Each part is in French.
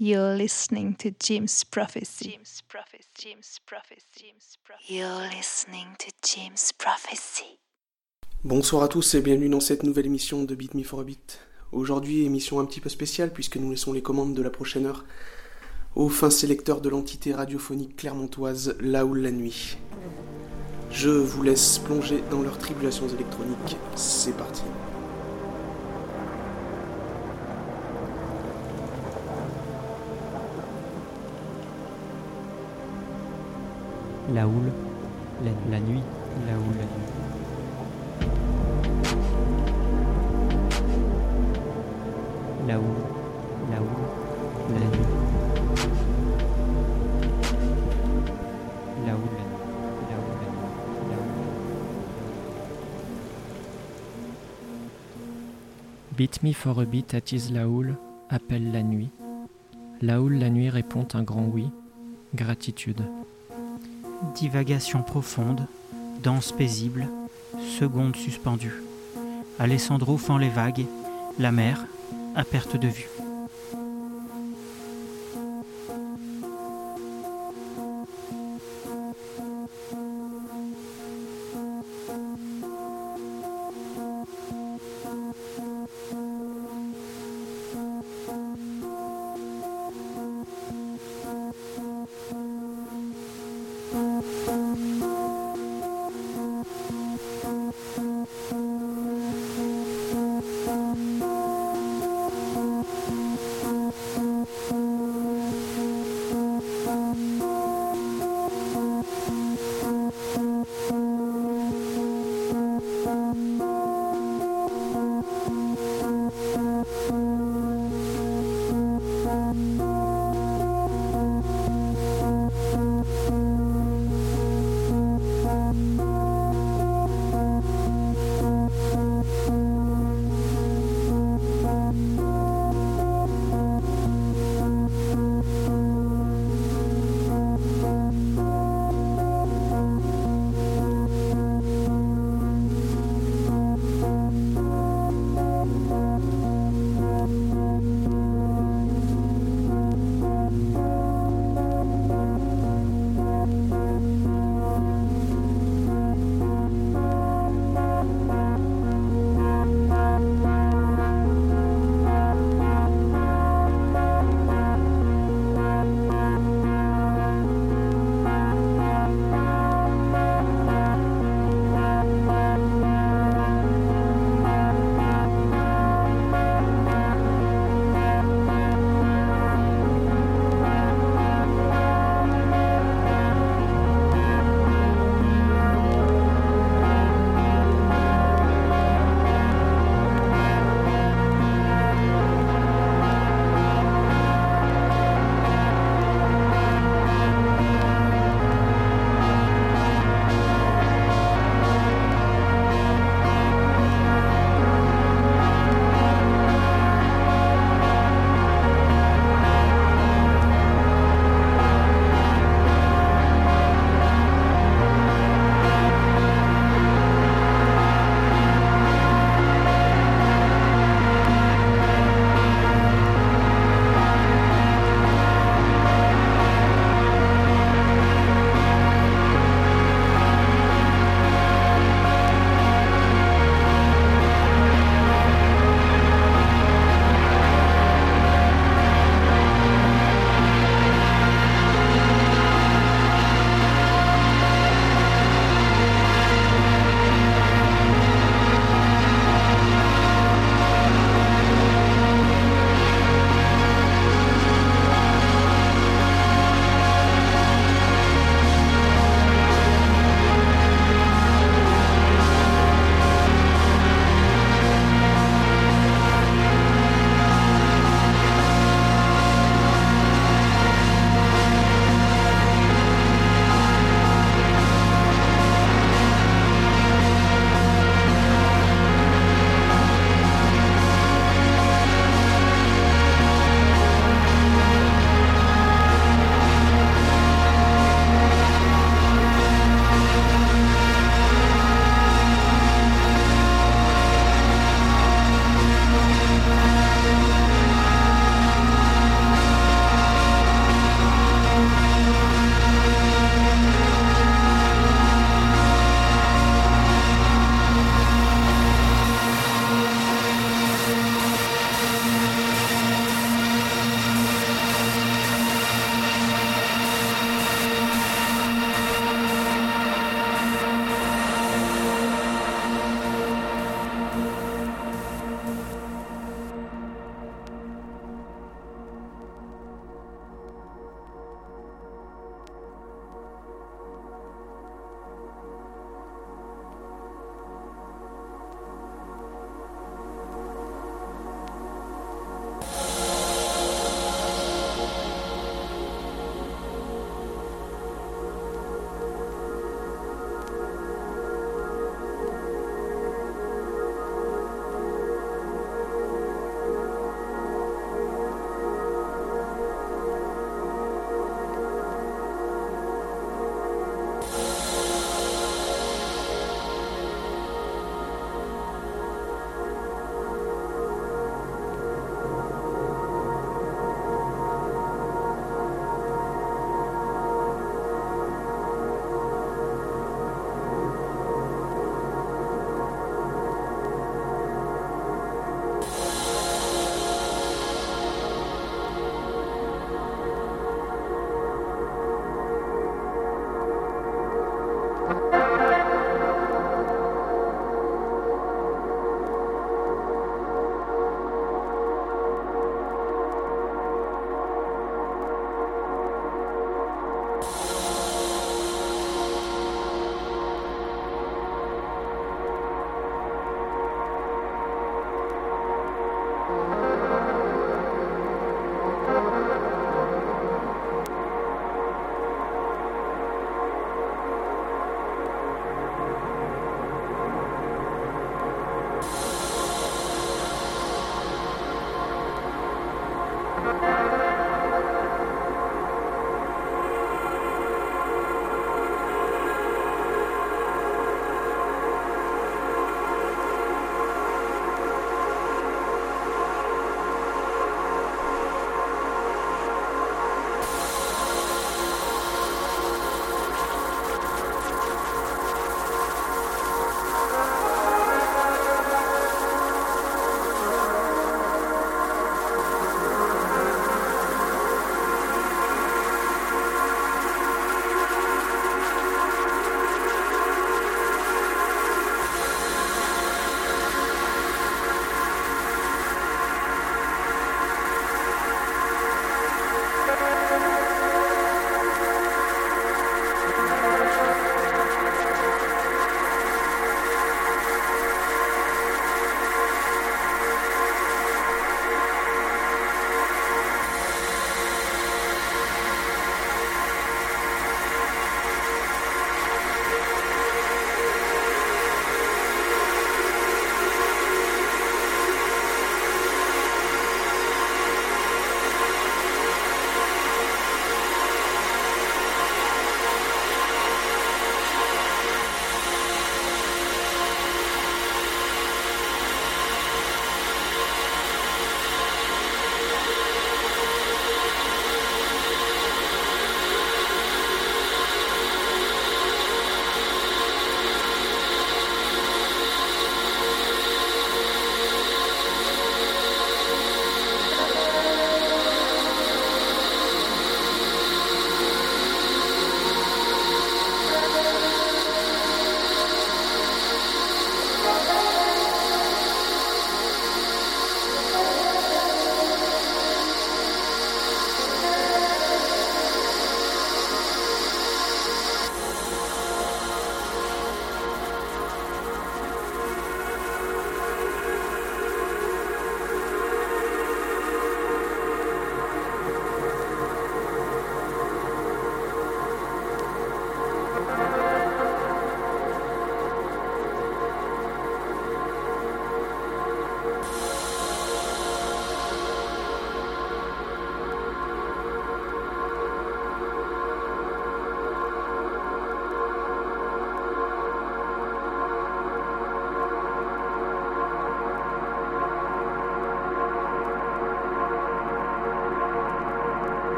You're listening to Jim's Prophecy. Jim's Prophecy. Jim's Prophecy. Jim's Prophecy. You're listening to Jim's Prophecy. Bonsoir à tous et bienvenue dans cette nouvelle émission de Beat Me for a Beat. Aujourd'hui, émission un petit peu spéciale puisque nous laissons les commandes de la prochaine heure au fin sélecteur de l'entité radiophonique clermontoise Laoul la nuit. Je vous laisse plonger dans leurs tribulations électroniques. C'est parti. La houle, la, nuit, la houle, la nuit. La houle, la houle, la nuit. La houle, la nuit, la houle, la nuit, la. Beat me for a beat attise la houle, appelle la nuit. La houle, la nuit répond un grand oui, gratitude. Divagation profonde, danse paisible, seconde suspendue. Alessandro fend les vagues, la mer, à perte de vue.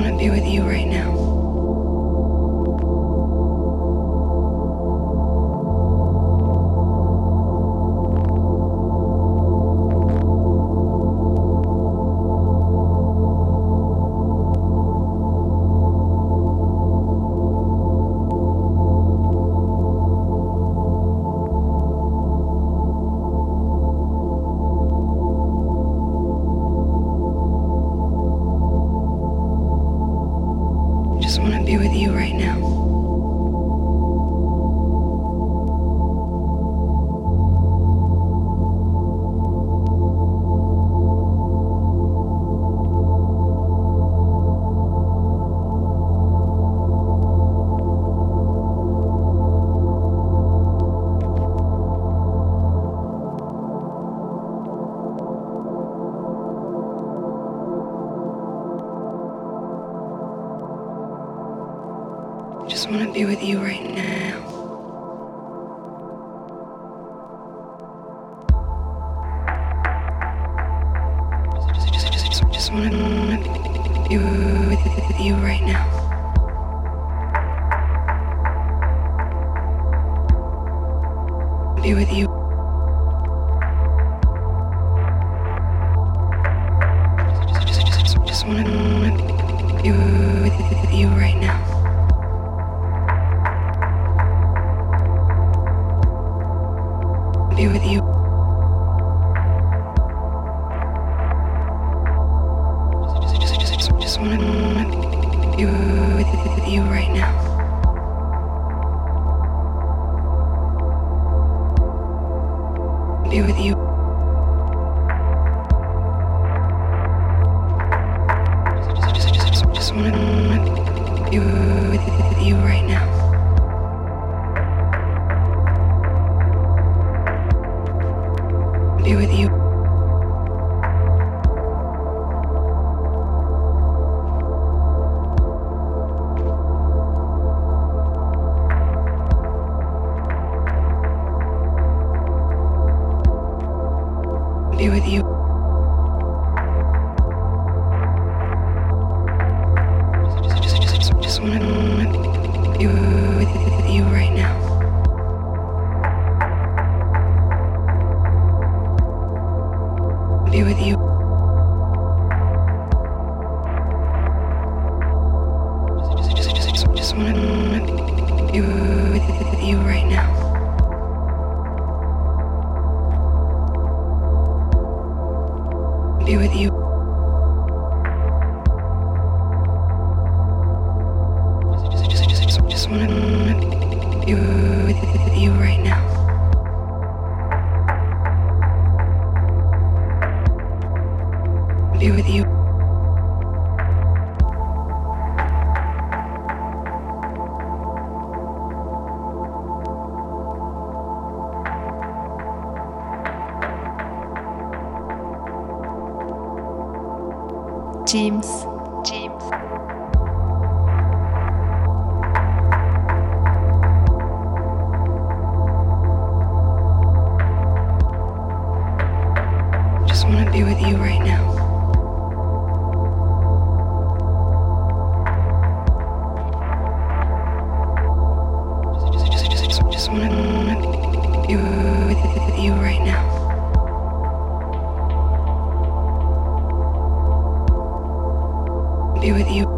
want to be with you right now. be with you. want to be with you right now. Be with you.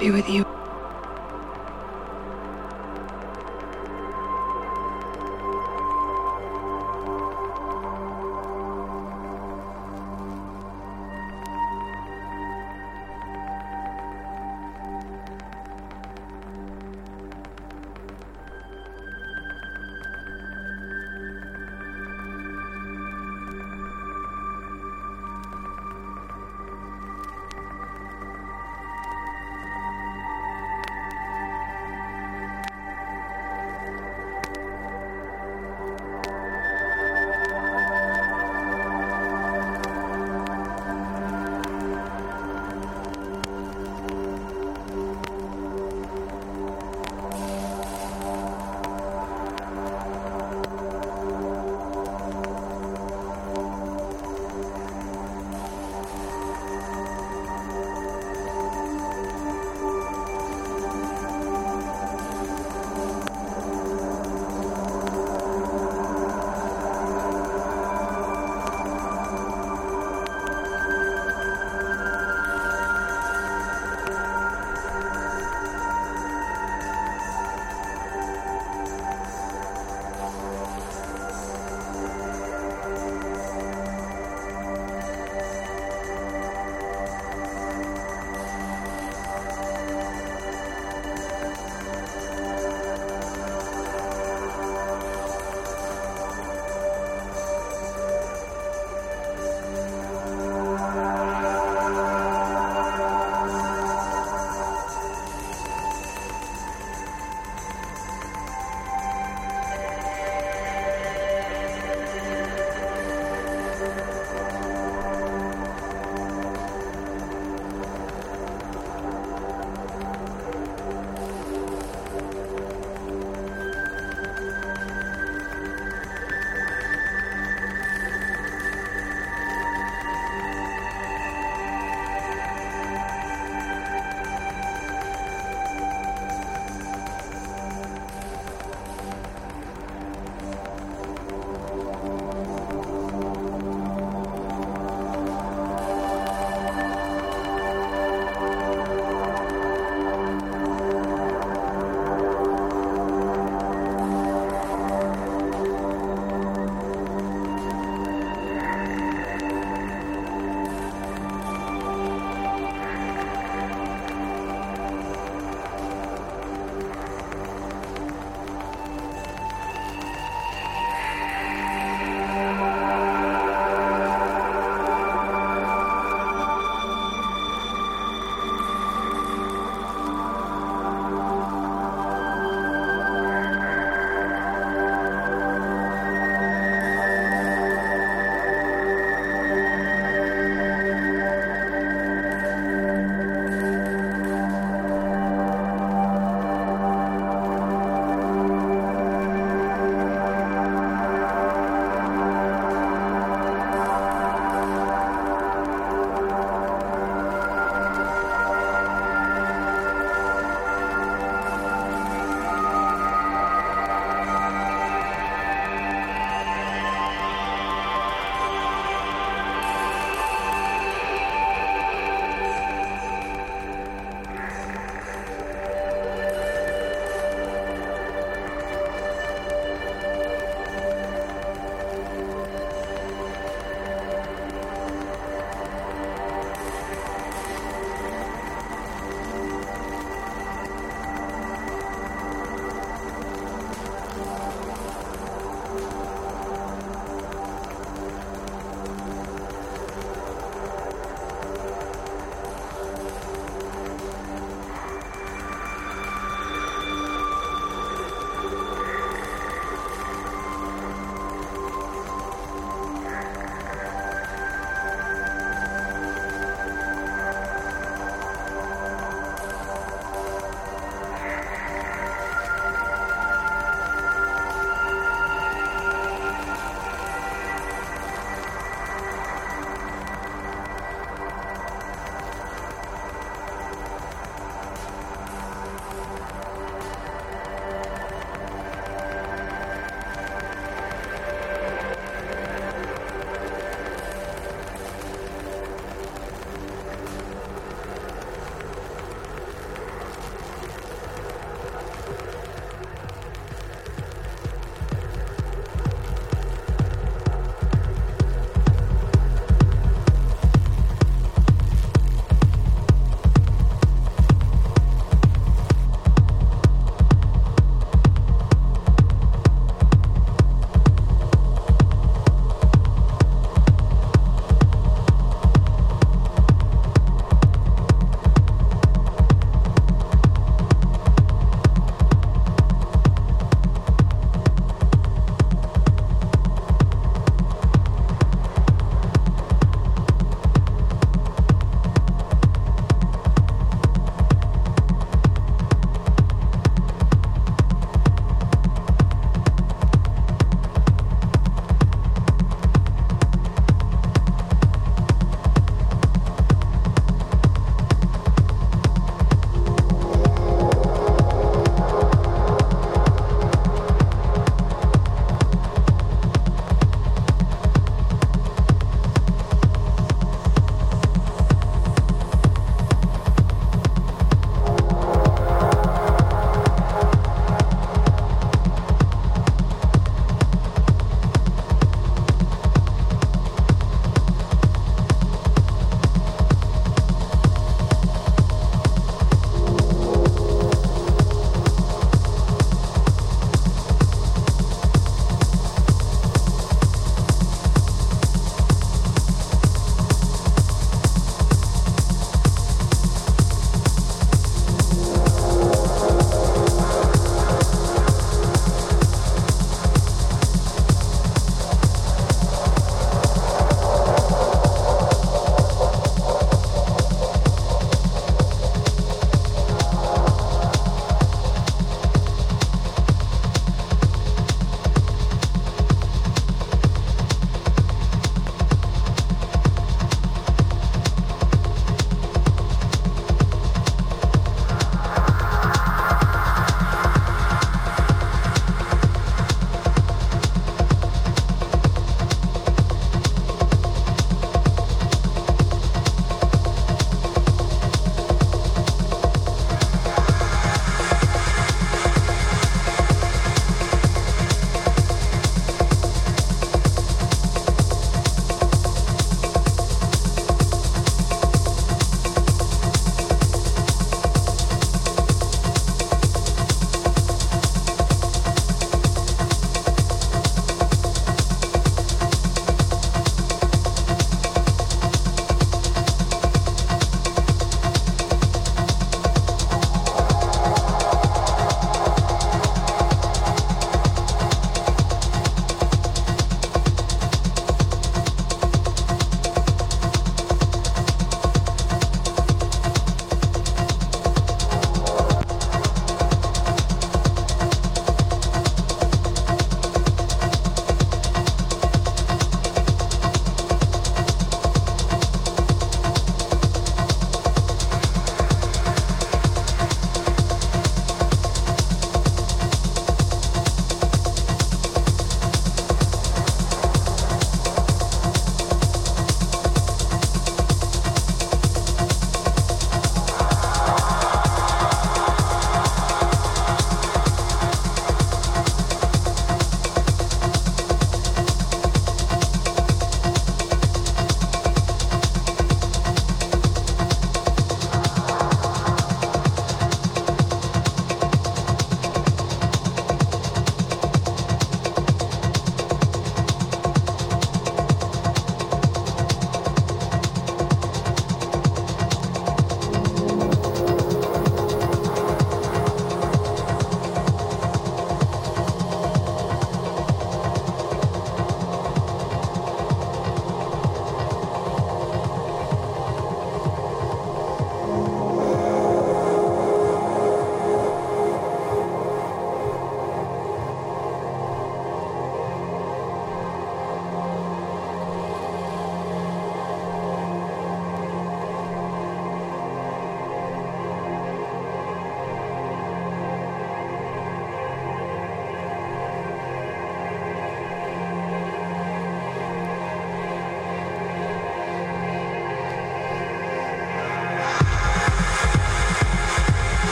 Be with you.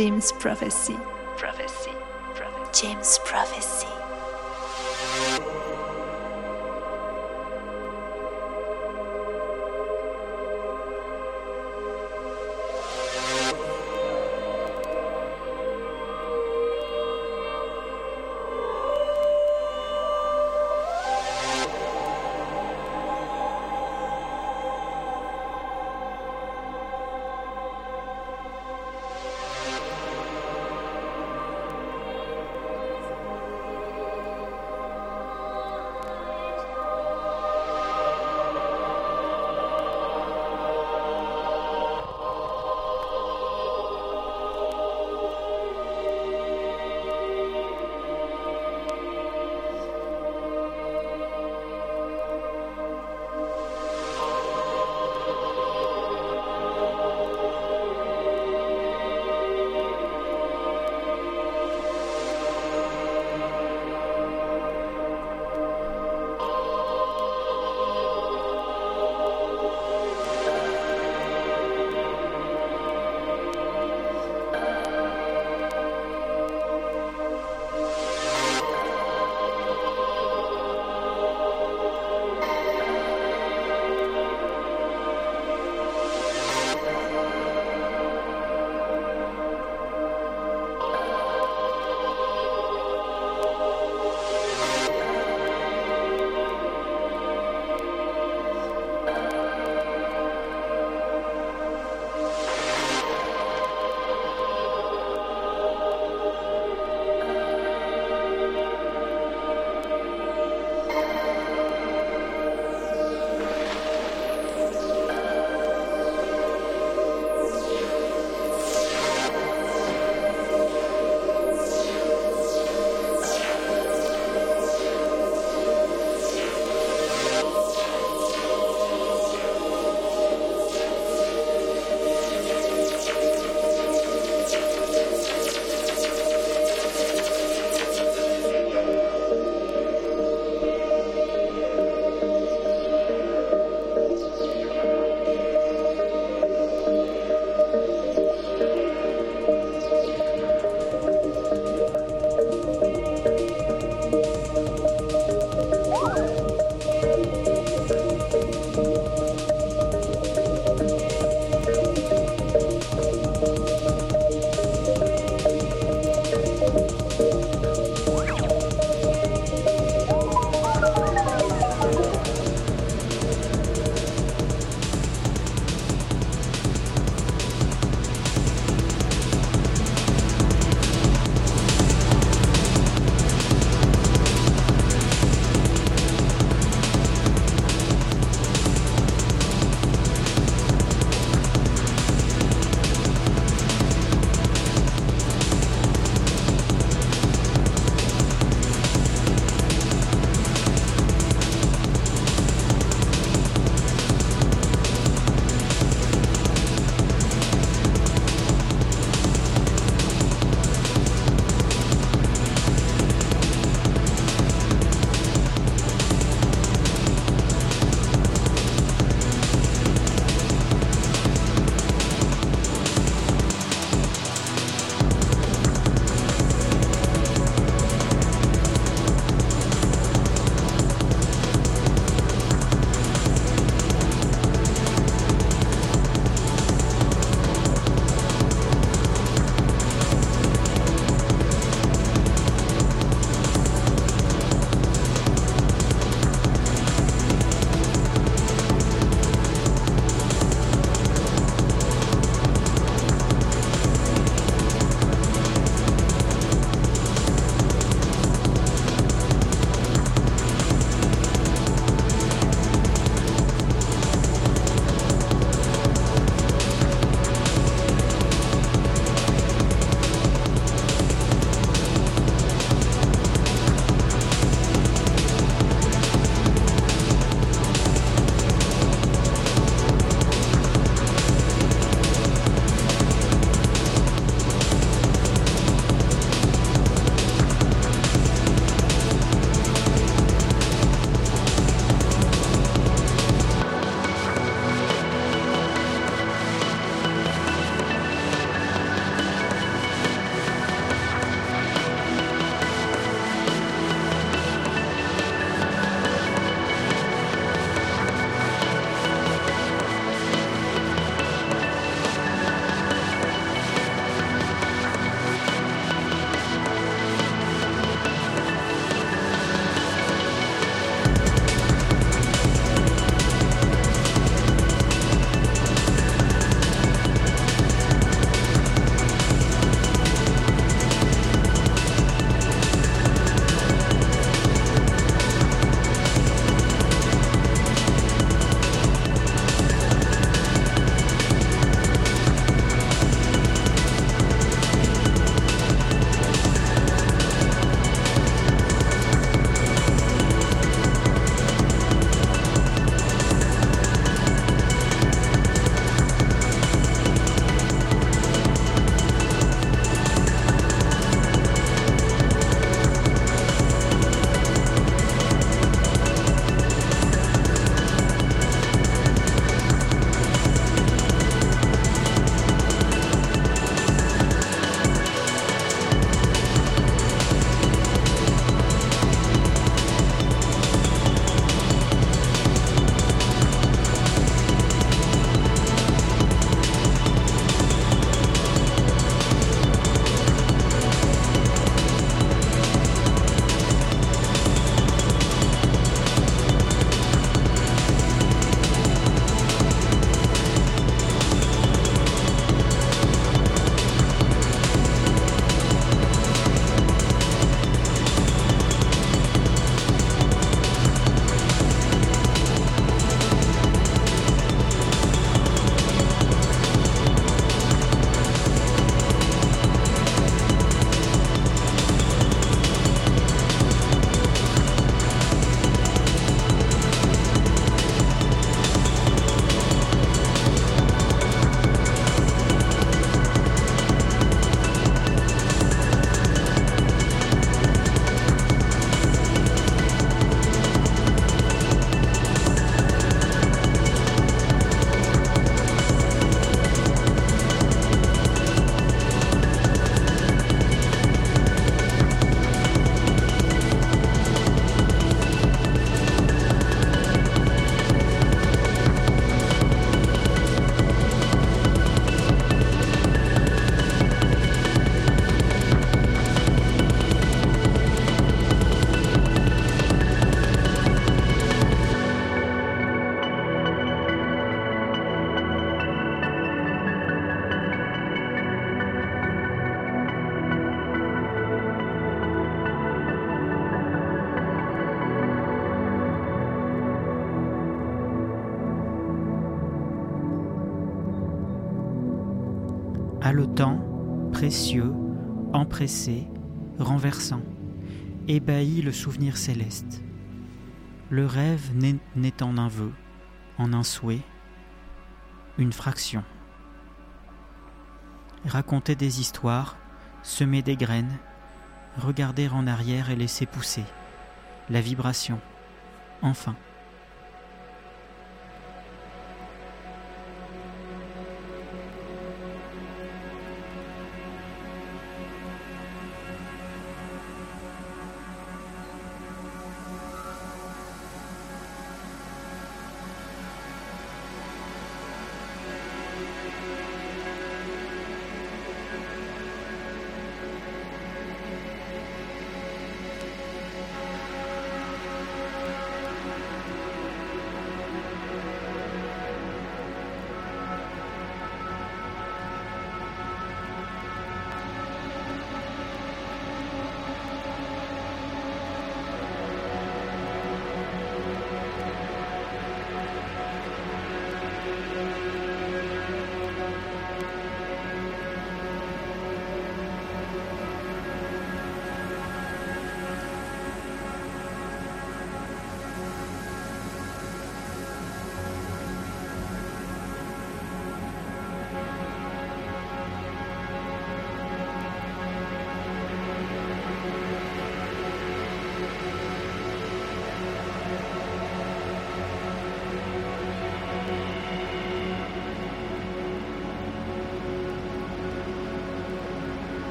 James Prophecy. Haletant, précieux, empressé, renversant, ébahi le souvenir céleste. Le rêve n'est en un vœu, en un souhait, une fraction. Raconter des histoires, semer des graines, regarder en arrière et laisser pousser, la vibration, enfin.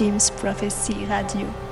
James Prophecy Radio.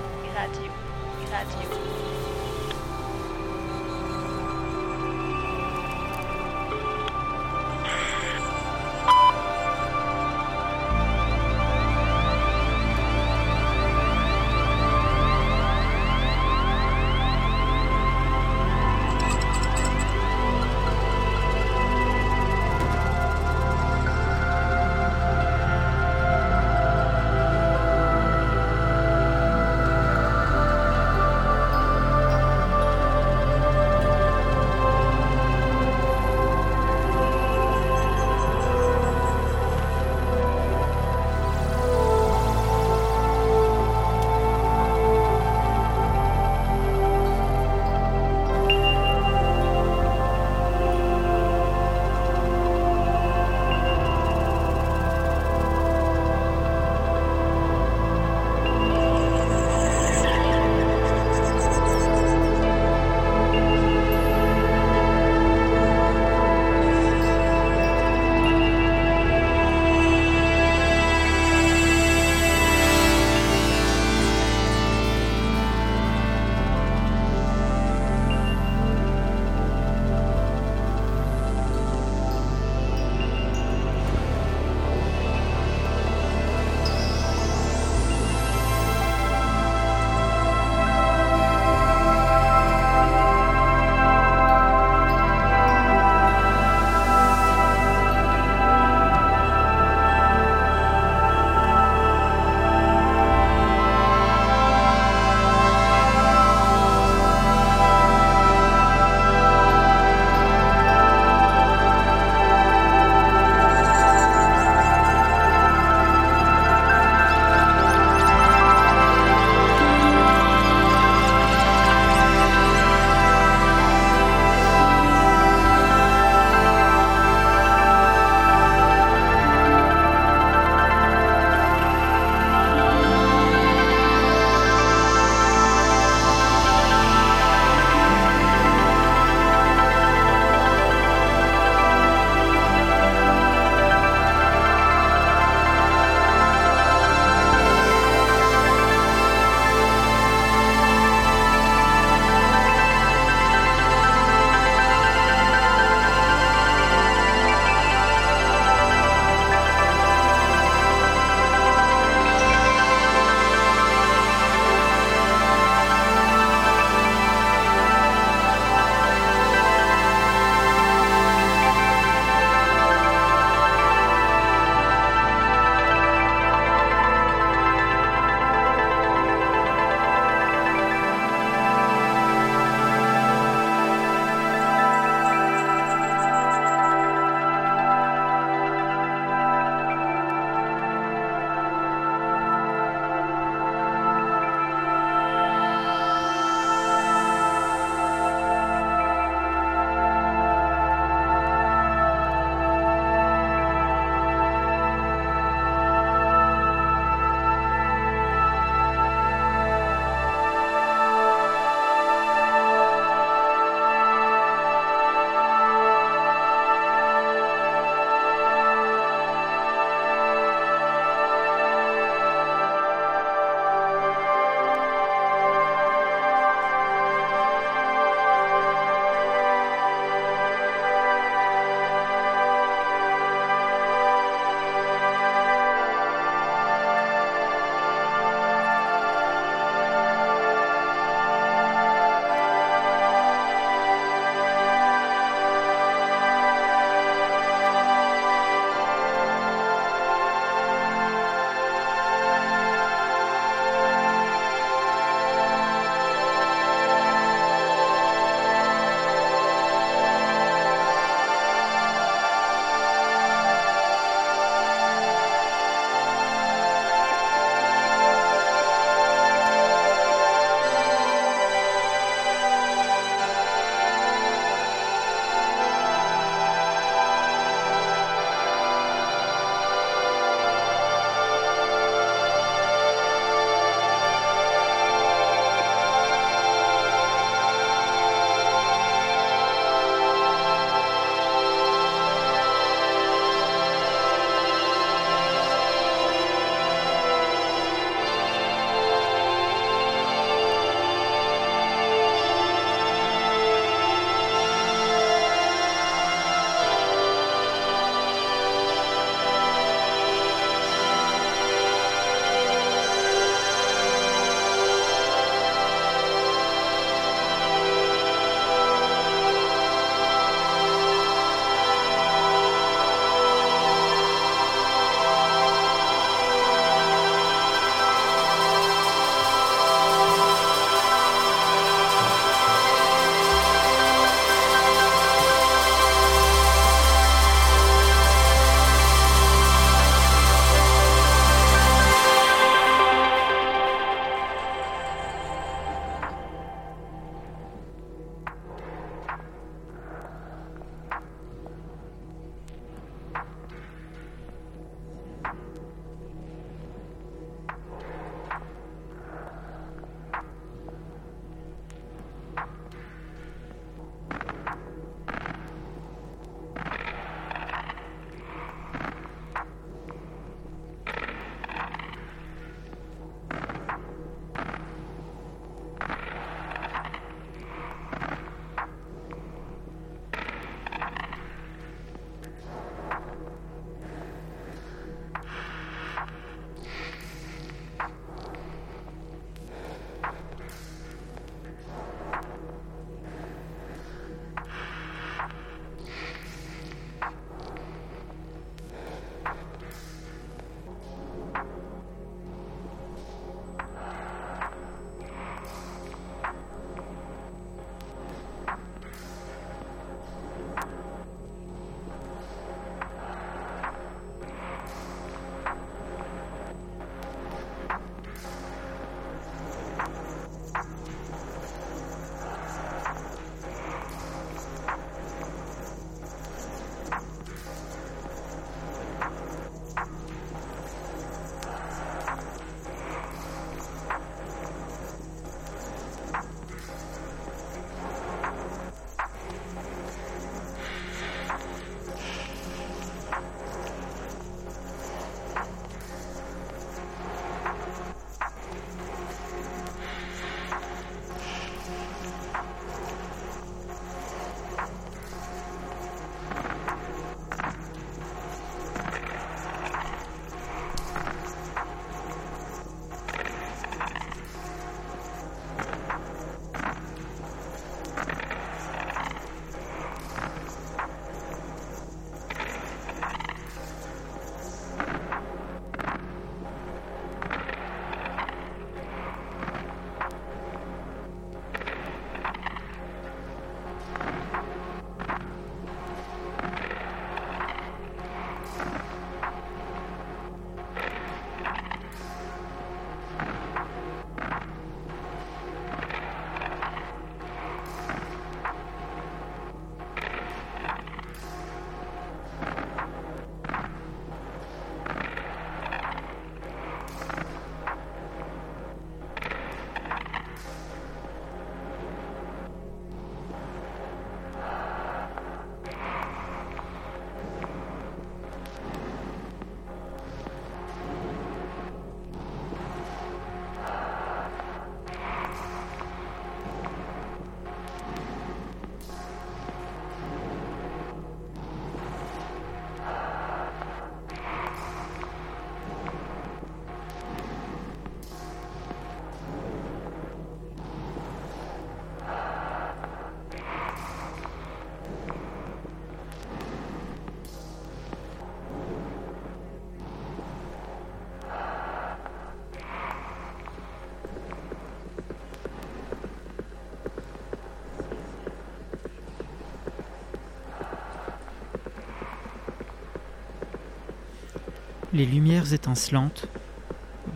Les lumières étincelantes,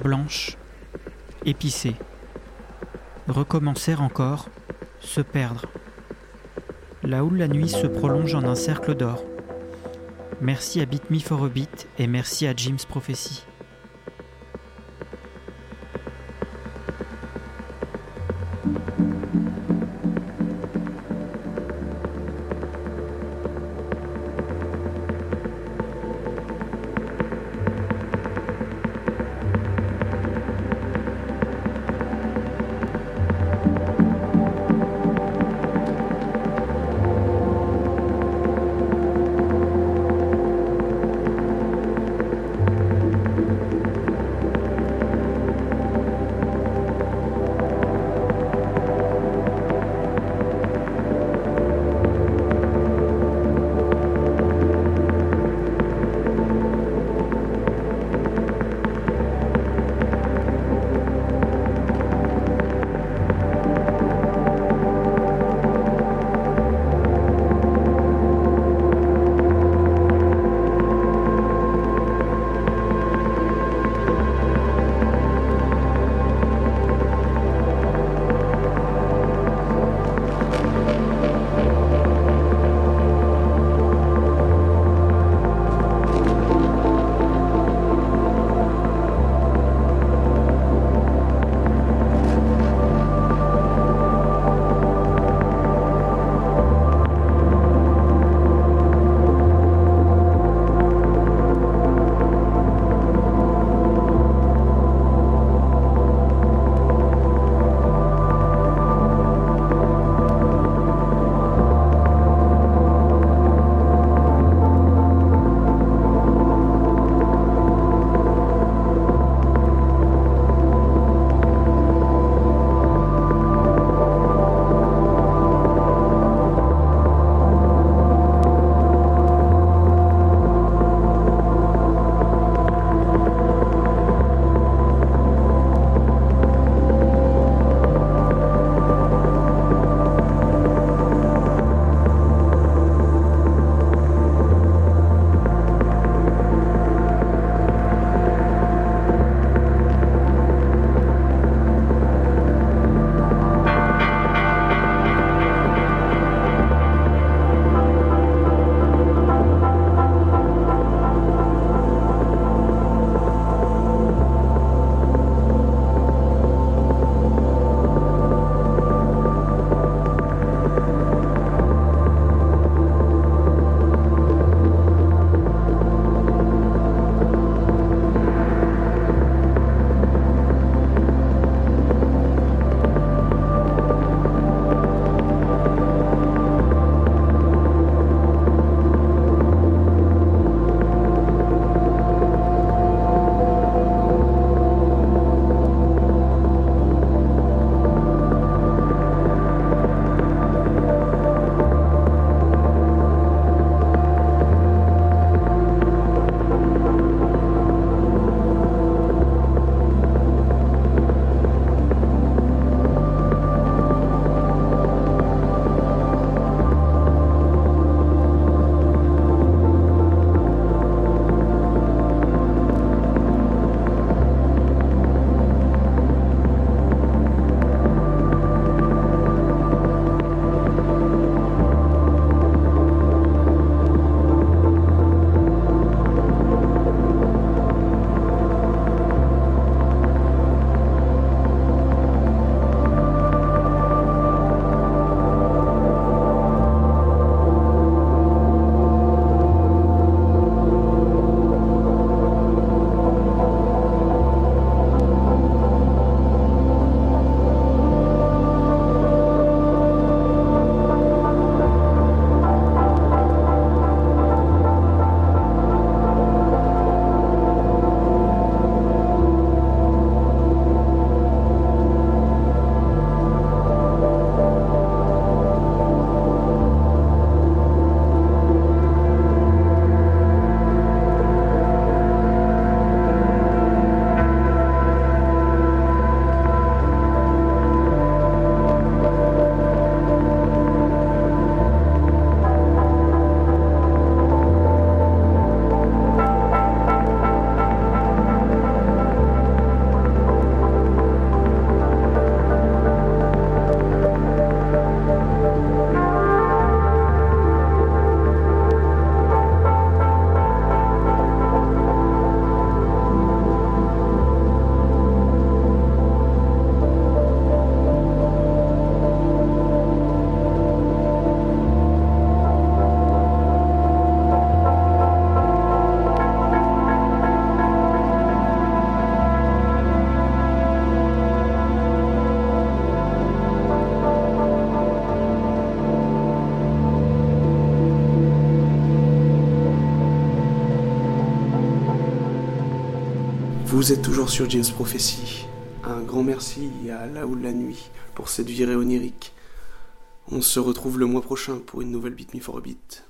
blanches, épicées, recommencer encore, se perdre. Là où la nuit se prolonge en un cercle d'or. Merci à Beat Me for a et merci à Jim's Prophecy. Vous êtes toujours sur James Prophecy. Un grand merci à La ou la Nuit pour cette virée onirique. On se retrouve le mois prochain pour une nouvelle Beat Me for a Beat.